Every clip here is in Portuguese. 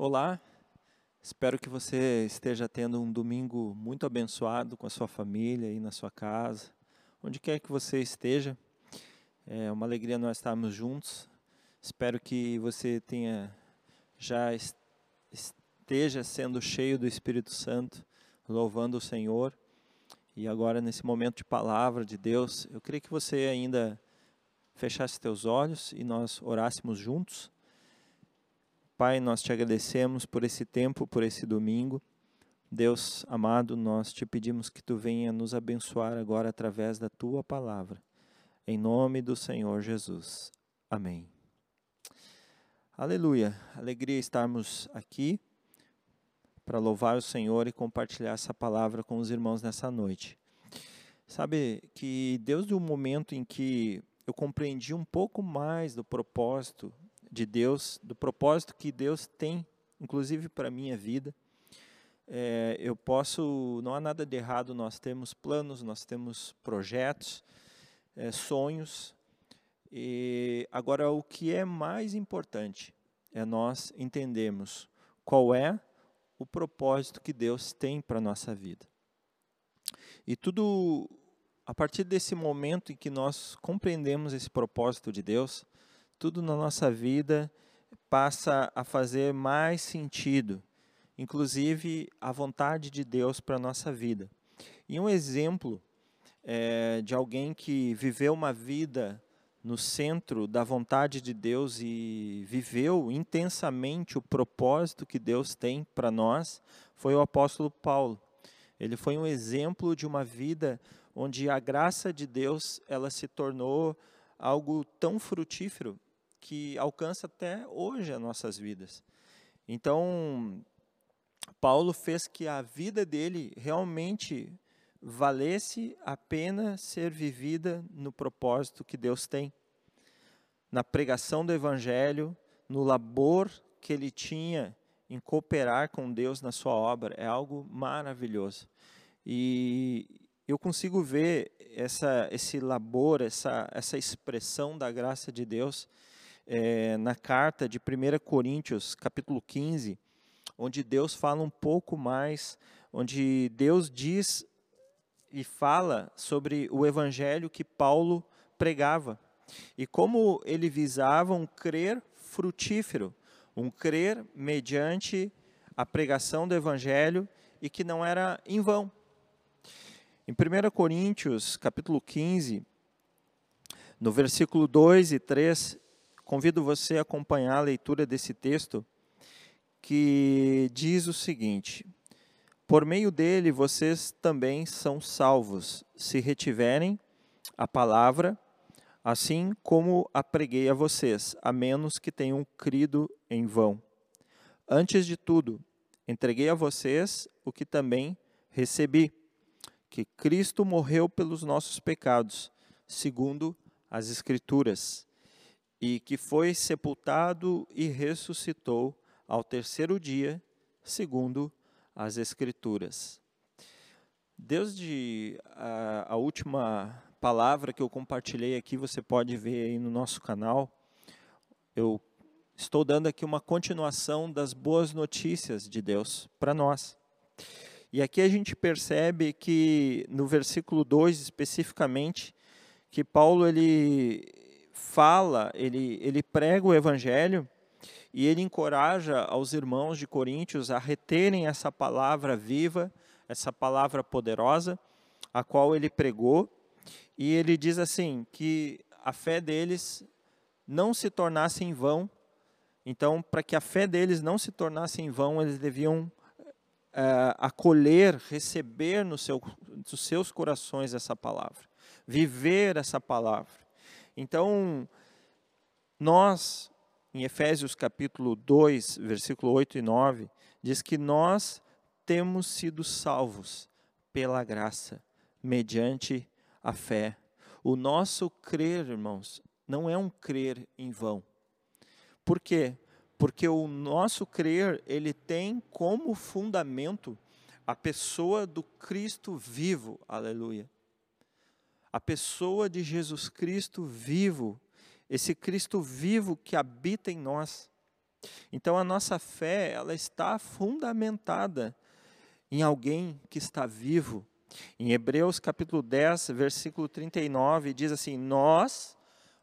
Olá, espero que você esteja tendo um domingo muito abençoado com a sua família e na sua casa, onde quer que você esteja. É uma alegria nós estarmos juntos. Espero que você tenha já esteja sendo cheio do Espírito Santo, louvando o Senhor. E agora nesse momento de palavra de Deus, eu queria que você ainda fechasse teus olhos e nós orássemos juntos. Pai, nós te agradecemos por esse tempo, por esse domingo. Deus amado, nós te pedimos que tu venha nos abençoar agora através da tua palavra. Em nome do Senhor Jesus. Amém. Aleluia. Alegria estarmos aqui para louvar o Senhor e compartilhar essa palavra com os irmãos nessa noite. Sabe que desde o momento em que eu compreendi um pouco mais do propósito de Deus, do propósito que Deus tem, inclusive para a minha vida. É, eu posso, não há nada de errado, nós temos planos, nós temos projetos, é, sonhos. E agora o que é mais importante é nós entendermos qual é o propósito que Deus tem para a nossa vida. E tudo a partir desse momento em que nós compreendemos esse propósito de Deus, tudo na nossa vida passa a fazer mais sentido, inclusive a vontade de Deus para a nossa vida. E um exemplo é, de alguém que viveu uma vida no centro da vontade de Deus e viveu intensamente o propósito que Deus tem para nós foi o apóstolo Paulo. Ele foi um exemplo de uma vida onde a graça de Deus ela se tornou algo tão frutífero que alcança até hoje as nossas vidas. Então, Paulo fez que a vida dele realmente valesse a pena ser vivida no propósito que Deus tem. Na pregação do evangelho, no labor que ele tinha em cooperar com Deus na sua obra, é algo maravilhoso. E eu consigo ver essa, esse labor, essa, essa expressão da graça de Deus é, na carta de 1 Coríntios, capítulo 15, onde Deus fala um pouco mais, onde Deus diz e fala sobre o evangelho que Paulo pregava e como ele visava um crer frutífero, um crer mediante a pregação do evangelho e que não era em vão. Em 1 Coríntios, capítulo 15, no versículo 2 e 3, Convido você a acompanhar a leitura desse texto que diz o seguinte: Por meio dele vocês também são salvos, se retiverem a palavra, assim como a preguei a vocês, a menos que tenham crido em vão. Antes de tudo, entreguei a vocês o que também recebi, que Cristo morreu pelos nossos pecados, segundo as Escrituras e que foi sepultado e ressuscitou ao terceiro dia, segundo as Escrituras. Desde a, a, última palavra que eu compartilhei aqui, você pode ver aí no nosso canal, eu estou dando aqui uma continuação das boas notícias de Deus para nós. E aqui a gente percebe que no versículo 2 especificamente, que Paulo ele fala, ele, ele prega o evangelho e ele encoraja aos irmãos de Coríntios a reterem essa palavra viva, essa palavra poderosa, a qual ele pregou, e ele diz assim que a fé deles não se tornasse em vão. Então, para que a fé deles não se tornasse em vão, eles deviam uh, acolher, receber no seu, nos seus corações essa palavra, viver essa palavra. Então, nós, em Efésios capítulo 2, versículo 8 e 9, diz que nós temos sido salvos pela graça, mediante a fé. O nosso crer, irmãos, não é um crer em vão. Por quê? Porque o nosso crer, ele tem como fundamento a pessoa do Cristo vivo. Aleluia a pessoa de Jesus Cristo vivo, esse Cristo vivo que habita em nós. Então a nossa fé, ela está fundamentada em alguém que está vivo. Em Hebreus capítulo 10, versículo 39, diz assim: Nós,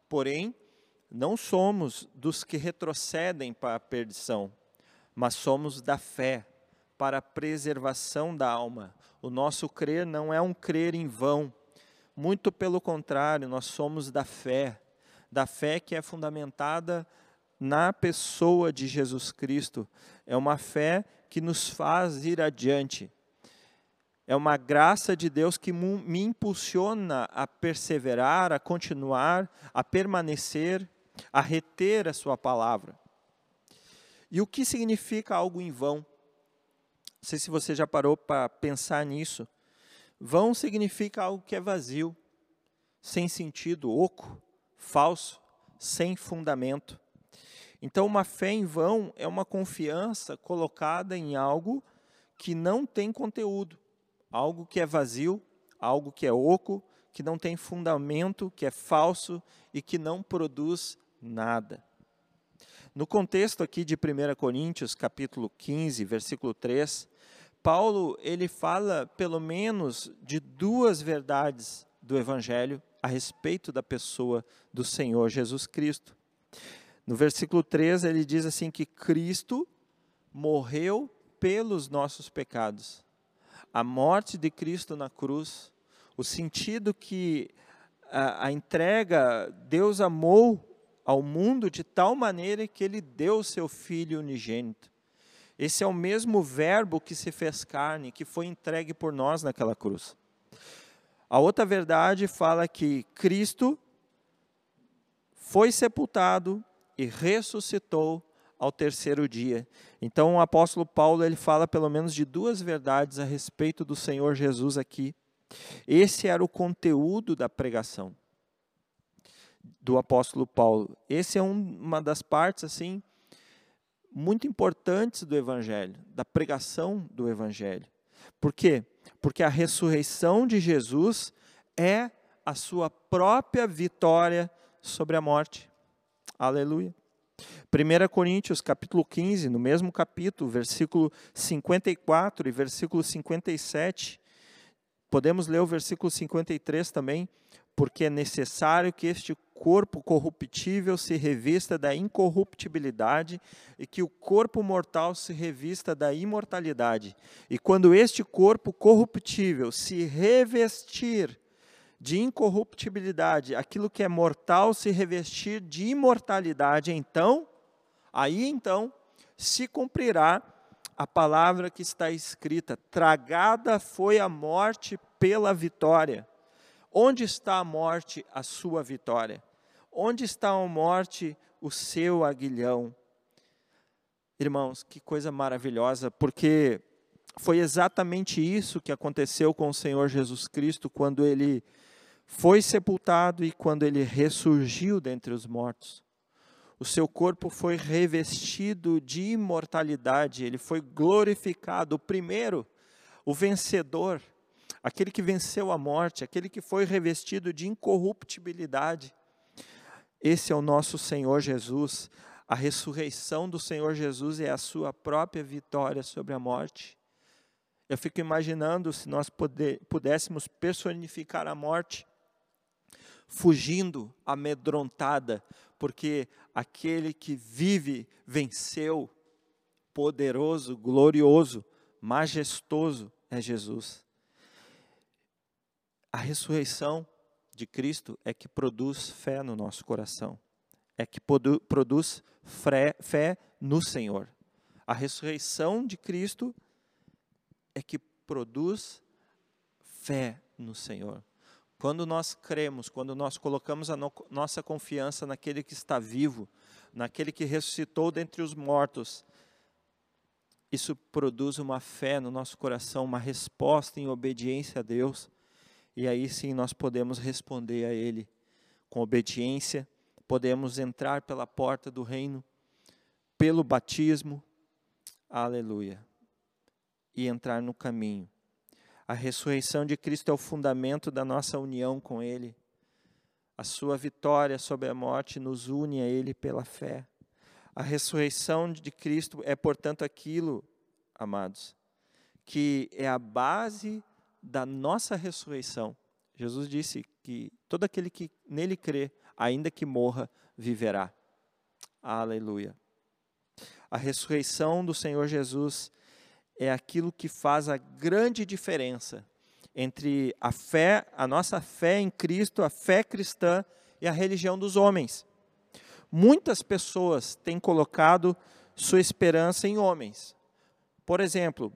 porém, não somos dos que retrocedem para a perdição, mas somos da fé para a preservação da alma. O nosso crer não é um crer em vão, muito pelo contrário, nós somos da fé, da fé que é fundamentada na pessoa de Jesus Cristo. É uma fé que nos faz ir adiante. É uma graça de Deus que me impulsiona a perseverar, a continuar, a permanecer, a reter a Sua palavra. E o que significa algo em vão? Não sei se você já parou para pensar nisso. Vão significa algo que é vazio, sem sentido, oco, falso, sem fundamento. Então, uma fé em vão é uma confiança colocada em algo que não tem conteúdo, algo que é vazio, algo que é oco, que não tem fundamento, que é falso e que não produz nada. No contexto aqui de 1 Coríntios, capítulo 15, versículo 3, Paulo ele fala pelo menos de duas verdades do evangelho a respeito da pessoa do Senhor Jesus Cristo. No versículo 3, ele diz assim que Cristo morreu pelos nossos pecados. A morte de Cristo na cruz, o sentido que a, a entrega, Deus amou ao mundo de tal maneira que ele deu seu filho unigênito. Esse é o mesmo verbo que se fez carne, que foi entregue por nós naquela cruz. A outra verdade fala que Cristo foi sepultado e ressuscitou ao terceiro dia. Então o apóstolo Paulo ele fala pelo menos de duas verdades a respeito do Senhor Jesus aqui. Esse era o conteúdo da pregação do apóstolo Paulo. Esse é um, uma das partes assim muito importantes do evangelho, da pregação do evangelho. Por quê? Porque a ressurreição de Jesus é a sua própria vitória sobre a morte. Aleluia. 1 Coríntios capítulo 15, no mesmo capítulo, versículo 54 e versículo 57. Podemos ler o versículo 53 também, porque é necessário que este corpo corruptível se revista da incorruptibilidade e que o corpo mortal se revista da imortalidade. E quando este corpo corruptível se revestir de incorruptibilidade, aquilo que é mortal se revestir de imortalidade, então, aí então, se cumprirá a palavra que está escrita: tragada foi a morte pela vitória. Onde está a morte, a sua vitória? Onde está a morte, o seu aguilhão? Irmãos, que coisa maravilhosa, porque foi exatamente isso que aconteceu com o Senhor Jesus Cristo quando ele foi sepultado e quando ele ressurgiu dentre os mortos. O seu corpo foi revestido de imortalidade, ele foi glorificado, o primeiro, o vencedor, aquele que venceu a morte, aquele que foi revestido de incorruptibilidade. Esse é o nosso Senhor Jesus. A ressurreição do Senhor Jesus é a sua própria vitória sobre a morte. Eu fico imaginando se nós poder, pudéssemos personificar a morte fugindo amedrontada, porque aquele que vive venceu, poderoso, glorioso, majestoso é Jesus. A ressurreição de Cristo é que produz fé no nosso coração, é que produz fé no Senhor. A ressurreição de Cristo é que produz fé no Senhor. Quando nós cremos, quando nós colocamos a no, nossa confiança naquele que está vivo, naquele que ressuscitou dentre os mortos, isso produz uma fé no nosso coração, uma resposta em obediência a Deus, e aí sim nós podemos responder a Ele com obediência, podemos entrar pela porta do reino, pelo batismo, aleluia, e entrar no caminho. A ressurreição de Cristo é o fundamento da nossa união com Ele. A sua vitória sobre a morte nos une a Ele pela fé. A ressurreição de Cristo é, portanto, aquilo, amados, que é a base da nossa ressurreição. Jesus disse que todo aquele que nele crê, ainda que morra, viverá. Aleluia. A ressurreição do Senhor Jesus é aquilo que faz a grande diferença entre a fé, a nossa fé em Cristo, a fé cristã e a religião dos homens. Muitas pessoas têm colocado sua esperança em homens. Por exemplo,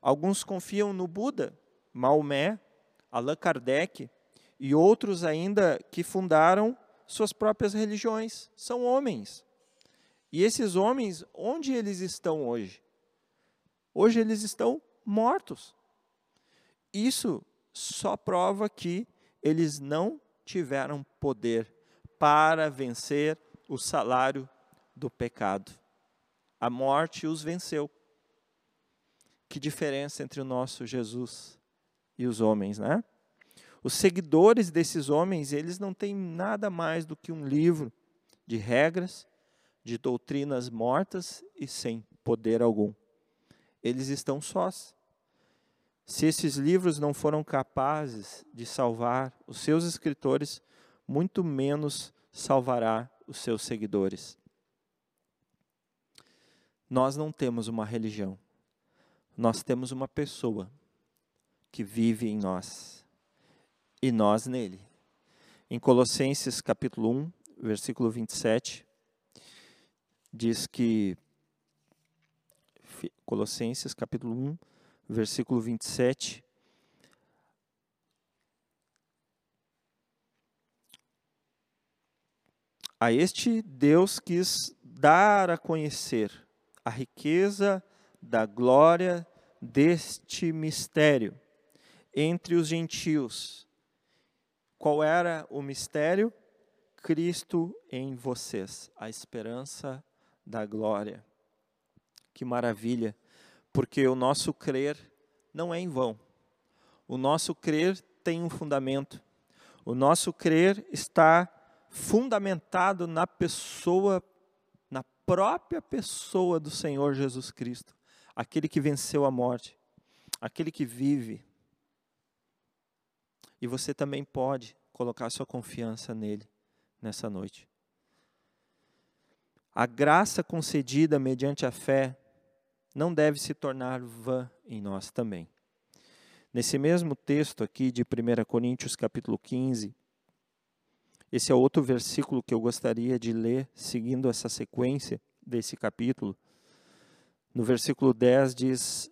alguns confiam no Buda, Maomé, Allan Kardec e outros ainda que fundaram suas próprias religiões. São homens. E esses homens, onde eles estão hoje? Hoje eles estão mortos. Isso só prova que eles não tiveram poder para vencer o salário do pecado. A morte os venceu. Que diferença entre o nosso Jesus e os homens, né? Os seguidores desses homens, eles não têm nada mais do que um livro de regras, de doutrinas mortas e sem poder algum. Eles estão sós. Se esses livros não foram capazes de salvar os seus escritores, muito menos salvará os seus seguidores. Nós não temos uma religião, nós temos uma pessoa que vive em nós e nós nele. Em Colossenses capítulo 1, versículo 27, diz que Colossenses capítulo 1, versículo 27 A este Deus quis dar a conhecer a riqueza da glória deste mistério entre os gentios. Qual era o mistério? Cristo em vocês, a esperança da glória. Que maravilha, porque o nosso crer não é em vão. O nosso crer tem um fundamento. O nosso crer está fundamentado na pessoa, na própria pessoa do Senhor Jesus Cristo, aquele que venceu a morte, aquele que vive. E você também pode colocar sua confiança nele nessa noite. A graça concedida mediante a fé não deve se tornar vã em nós também. Nesse mesmo texto aqui de 1 Coríntios capítulo 15, esse é outro versículo que eu gostaria de ler, seguindo essa sequência desse capítulo. No versículo 10 diz: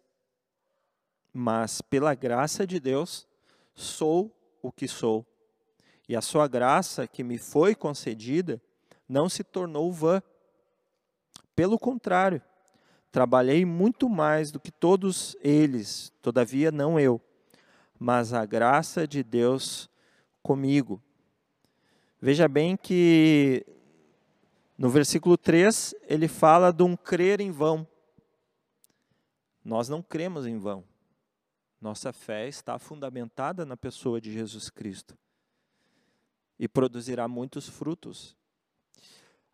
Mas pela graça de Deus sou o que sou, e a sua graça que me foi concedida não se tornou vã. Pelo contrário, trabalhei muito mais do que todos eles, todavia não eu, mas a graça de Deus comigo. Veja bem que no versículo 3 ele fala de um crer em vão. Nós não cremos em vão. Nossa fé está fundamentada na pessoa de Jesus Cristo e produzirá muitos frutos.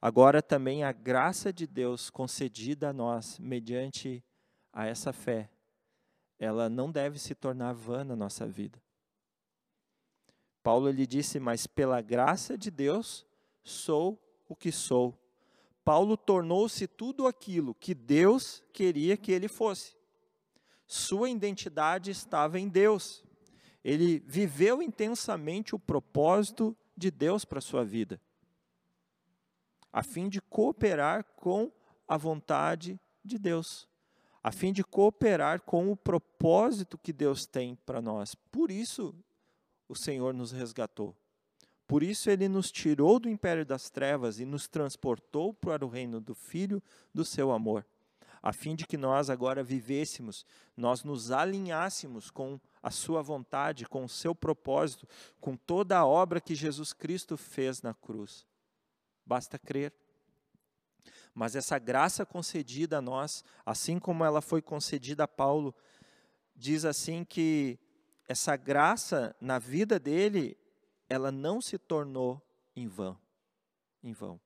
Agora também a graça de Deus concedida a nós mediante a essa fé, ela não deve se tornar vã na nossa vida. Paulo ele disse: "Mas pela graça de Deus sou o que sou". Paulo tornou-se tudo aquilo que Deus queria que ele fosse. Sua identidade estava em Deus. Ele viveu intensamente o propósito de Deus para a sua vida, a fim de cooperar com a vontade de Deus, a fim de cooperar com o propósito que Deus tem para nós. Por isso, o Senhor nos resgatou. Por isso ele nos tirou do império das trevas e nos transportou para o reino do Filho do seu amor, a fim de que nós agora vivêssemos, nós nos alinhássemos com a sua vontade, com o seu propósito, com toda a obra que Jesus Cristo fez na cruz. Basta crer. Mas essa graça concedida a nós, assim como ela foi concedida a Paulo, diz assim que essa graça na vida dele, ela não se tornou em vão. Em vão.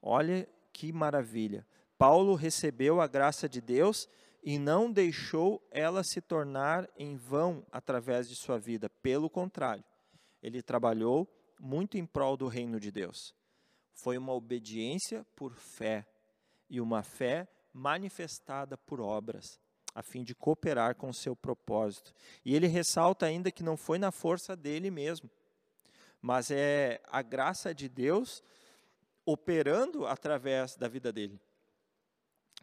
Olha que maravilha! Paulo recebeu a graça de Deus e não deixou ela se tornar em vão através de sua vida. Pelo contrário, ele trabalhou muito em prol do reino de Deus. Foi uma obediência por fé e uma fé manifestada por obras, a fim de cooperar com o seu propósito. E ele ressalta ainda que não foi na força dele mesmo, mas é a graça de Deus operando através da vida dele.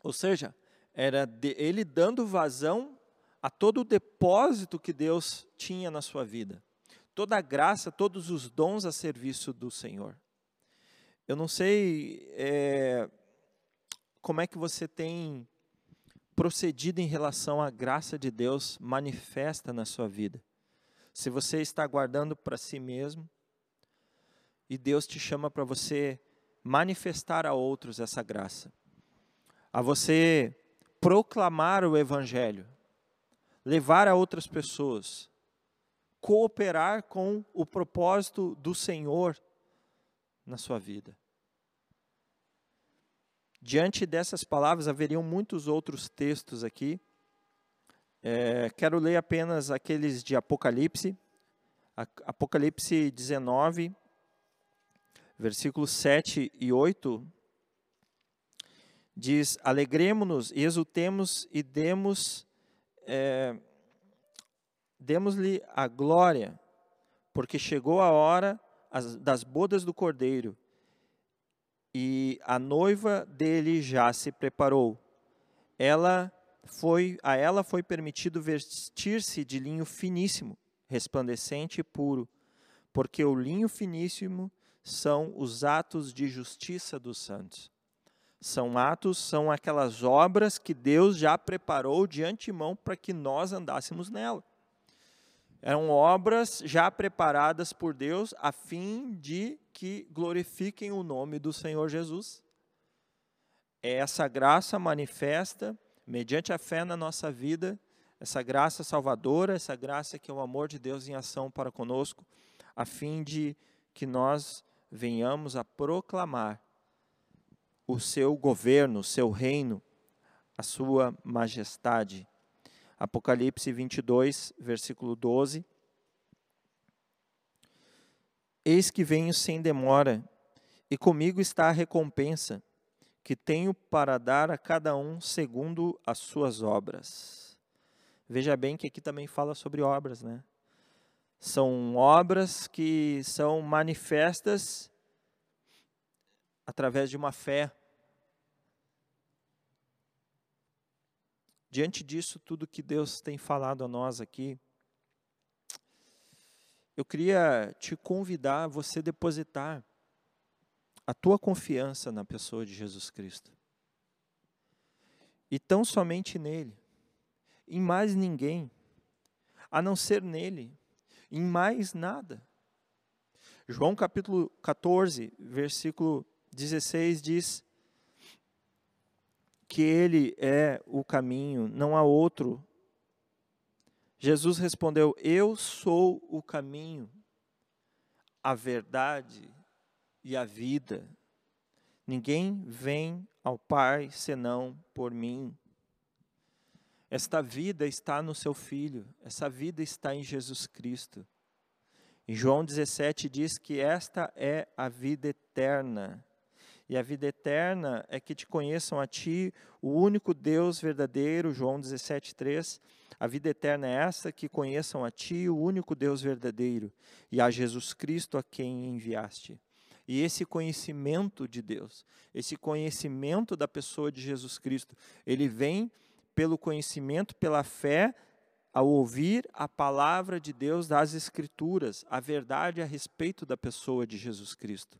Ou seja, era ele dando vazão a todo o depósito que Deus tinha na sua vida. Toda a graça, todos os dons a serviço do Senhor. Eu não sei é, como é que você tem procedido em relação à graça de Deus manifesta na sua vida. Se você está guardando para si mesmo e Deus te chama para você manifestar a outros essa graça, a você proclamar o Evangelho, levar a outras pessoas, cooperar com o propósito do Senhor na sua vida. Diante dessas palavras, haveriam muitos outros textos aqui. É, quero ler apenas aqueles de Apocalipse, Apocalipse 19, versículos 7 e 8, diz: Alegremos-nos e exultemos e demos, é, demos-lhe a glória, porque chegou a hora das bodas do cordeiro e a noiva dele já se preparou. Ela foi, a ela foi permitido vestir-se de linho finíssimo, resplandecente e puro, porque o linho finíssimo são os atos de justiça dos santos. São atos, são aquelas obras que Deus já preparou de antemão para que nós andássemos nela. Eram obras já preparadas por Deus a fim de que glorifiquem o nome do Senhor Jesus. É essa graça manifesta mediante a fé na nossa vida, essa graça salvadora, essa graça que é o amor de Deus em ação para conosco, a fim de que nós venhamos a proclamar o seu governo, o seu reino, a sua majestade. Apocalipse 22, versículo 12. Eis que venho sem demora, e comigo está a recompensa, que tenho para dar a cada um segundo as suas obras. Veja bem que aqui também fala sobre obras, né? São obras que são manifestas através de uma fé. Diante disso, tudo que Deus tem falado a nós aqui, eu queria te convidar a você depositar a tua confiança na pessoa de Jesus Cristo. E tão somente nele, em mais ninguém, a não ser nele, em mais nada. João capítulo 14, versículo 16 diz que ele é o caminho, não há outro. Jesus respondeu: Eu sou o caminho, a verdade e a vida. Ninguém vem ao Pai senão por mim. Esta vida está no seu Filho, essa vida está em Jesus Cristo. Em João 17 diz que esta é a vida eterna, e a vida eterna é que te conheçam a ti, o único Deus verdadeiro, João 17:3. A vida eterna é essa que conheçam a ti, o único Deus verdadeiro, e a Jesus Cristo a quem enviaste. E esse conhecimento de Deus, esse conhecimento da pessoa de Jesus Cristo, ele vem pelo conhecimento, pela fé, ao ouvir a palavra de Deus das Escrituras, a verdade a respeito da pessoa de Jesus Cristo.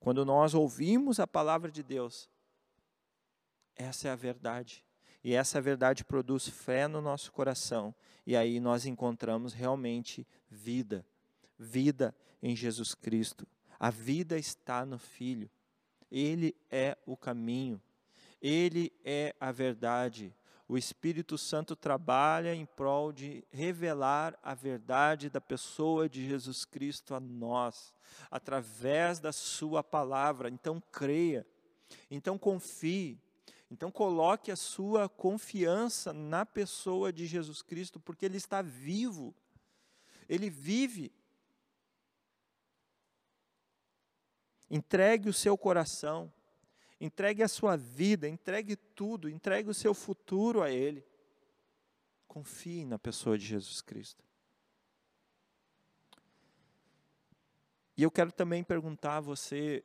Quando nós ouvimos a palavra de Deus, essa é a verdade. E essa verdade produz fé no nosso coração. E aí nós encontramos realmente vida. Vida em Jesus Cristo. A vida está no Filho. Ele é o caminho. Ele é a verdade o Espírito Santo trabalha em prol de revelar a verdade da pessoa de Jesus Cristo a nós, através da Sua palavra. Então, creia, Então confie. Então coloque a sua confiança na pessoa de Jesus Cristo, porque ele está vivo. Ele vive. Entregue o seu coração, entregue a sua vida, entregue tudo, entregue o seu futuro a ele. Confie na pessoa de Jesus Cristo. E eu quero também perguntar a você: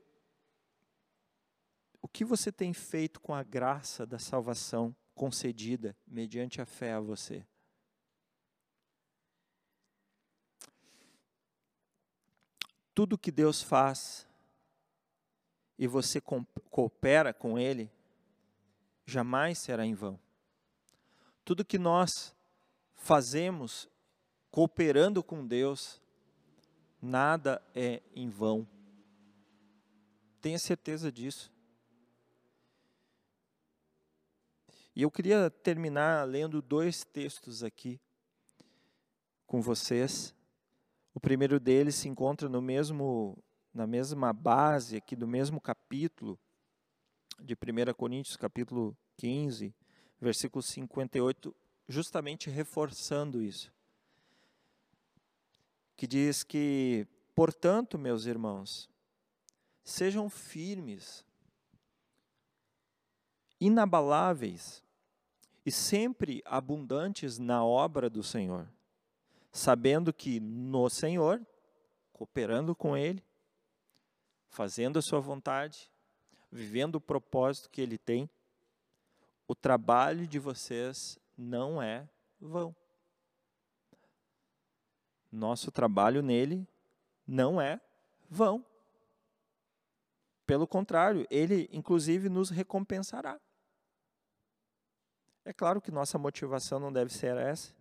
o que você tem feito com a graça da salvação concedida mediante a fé a você? Tudo que Deus faz e você coopera com Ele, jamais será em vão. Tudo que nós fazemos cooperando com Deus, nada é em vão. Tenha certeza disso. E eu queria terminar lendo dois textos aqui com vocês. O primeiro deles se encontra no mesmo na mesma base aqui do mesmo capítulo de 1 Coríntios, capítulo 15, versículo 58, justamente reforçando isso. Que diz que, portanto, meus irmãos, sejam firmes, inabaláveis e sempre abundantes na obra do Senhor, sabendo que no Senhor, cooperando com Ele, fazendo a sua vontade, vivendo o propósito que ele tem, o trabalho de vocês não é vão. Nosso trabalho nele não é vão. Pelo contrário, ele inclusive nos recompensará. É claro que nossa motivação não deve ser essa,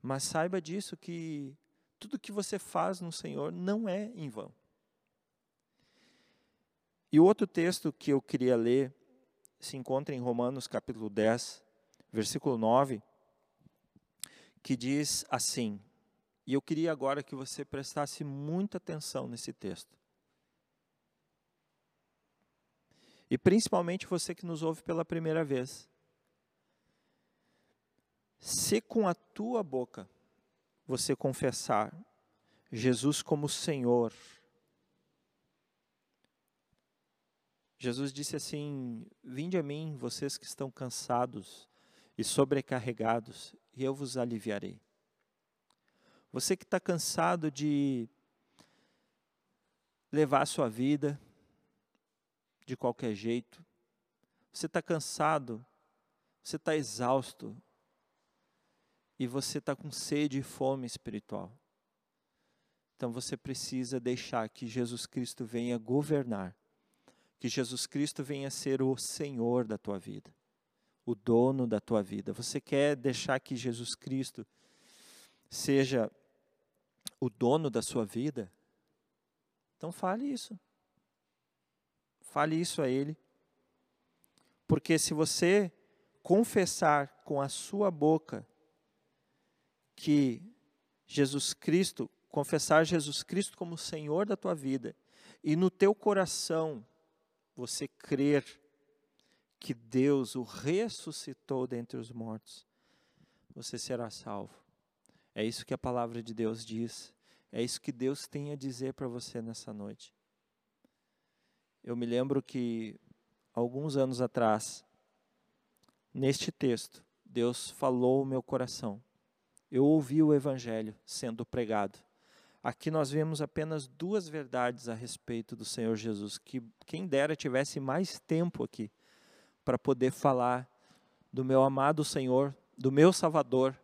mas saiba disso que tudo que você faz no Senhor não é em vão. E o outro texto que eu queria ler se encontra em Romanos capítulo 10, versículo 9, que diz assim: E eu queria agora que você prestasse muita atenção nesse texto. E principalmente você que nos ouve pela primeira vez. Se com a tua boca você confessar Jesus como Senhor, Jesus disse assim: Vinde a mim, vocês que estão cansados e sobrecarregados, e eu vos aliviarei. Você que está cansado de levar a sua vida de qualquer jeito, você está cansado, você está exausto, e você está com sede e fome espiritual. Então você precisa deixar que Jesus Cristo venha governar que Jesus Cristo venha ser o Senhor da tua vida, o dono da tua vida. Você quer deixar que Jesus Cristo seja o dono da sua vida? Então fale isso. Fale isso a Ele. Porque se você confessar com a sua boca que Jesus Cristo, confessar Jesus Cristo como Senhor da tua vida, e no teu coração você crer que Deus o ressuscitou dentre os mortos, você será salvo. É isso que a palavra de Deus diz. É isso que Deus tem a dizer para você nessa noite. Eu me lembro que alguns anos atrás, neste texto, Deus falou o meu coração. Eu ouvi o evangelho sendo pregado. Aqui nós vemos apenas duas verdades a respeito do Senhor Jesus, que quem dera tivesse mais tempo aqui para poder falar do meu amado Senhor, do meu Salvador.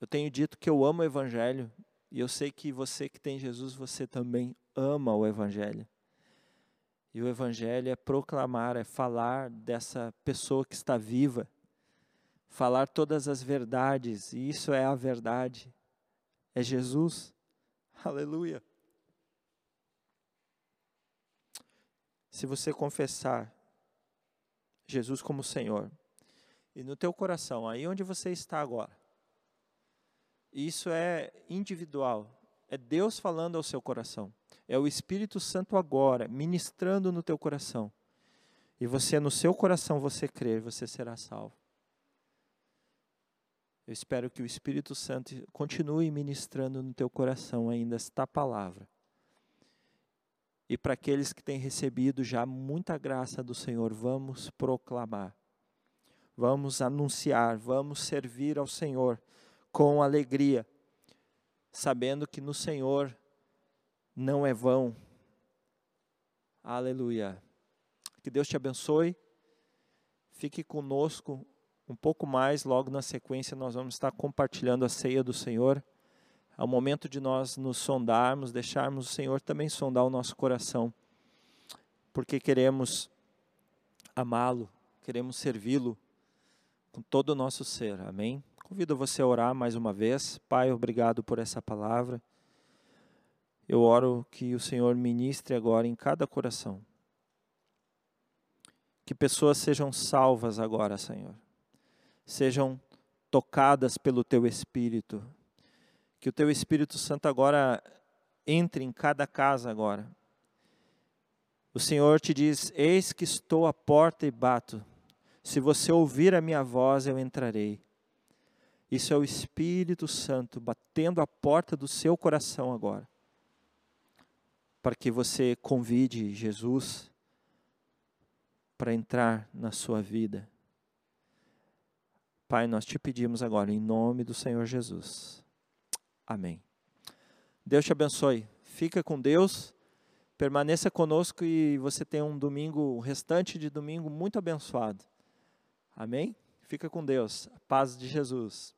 Eu tenho dito que eu amo o Evangelho, e eu sei que você que tem Jesus, você também ama o Evangelho. E o Evangelho é proclamar, é falar dessa pessoa que está viva, falar todas as verdades, e isso é a verdade é Jesus. Aleluia. Se você confessar Jesus como Senhor, e no teu coração, aí onde você está agora, isso é individual, é Deus falando ao seu coração. é o Espírito Santo agora ministrando no teu coração. E você no seu coração você crer, você será salvo. Eu espero que o Espírito Santo continue ministrando no teu coração ainda esta palavra. E para aqueles que têm recebido já muita graça do Senhor, vamos proclamar, vamos anunciar, vamos servir ao Senhor com alegria, sabendo que no Senhor não é vão. Aleluia. Que Deus te abençoe. Fique conosco um pouco mais, logo na sequência, nós vamos estar compartilhando a ceia do Senhor. É o momento de nós nos sondarmos, deixarmos o Senhor também sondar o nosso coração, porque queremos amá-lo, queremos servi-lo com todo o nosso ser. Amém? Convido você a orar mais uma vez. Pai, obrigado por essa palavra. Eu oro que o Senhor ministre agora em cada coração. Que pessoas sejam salvas agora, Senhor sejam tocadas pelo teu Espírito. Que o teu Espírito Santo agora entre em cada casa agora. O Senhor te diz: Eis que estou à porta e bato. Se você ouvir a minha voz, eu entrarei. Isso é o Espírito Santo batendo a porta do seu coração agora. Para que você convide Jesus para entrar na sua vida. Pai, nós te pedimos agora, em nome do Senhor Jesus. Amém. Deus te abençoe. Fica com Deus, permaneça conosco e você tenha um domingo, o restante de domingo muito abençoado. Amém? Fica com Deus. Paz de Jesus.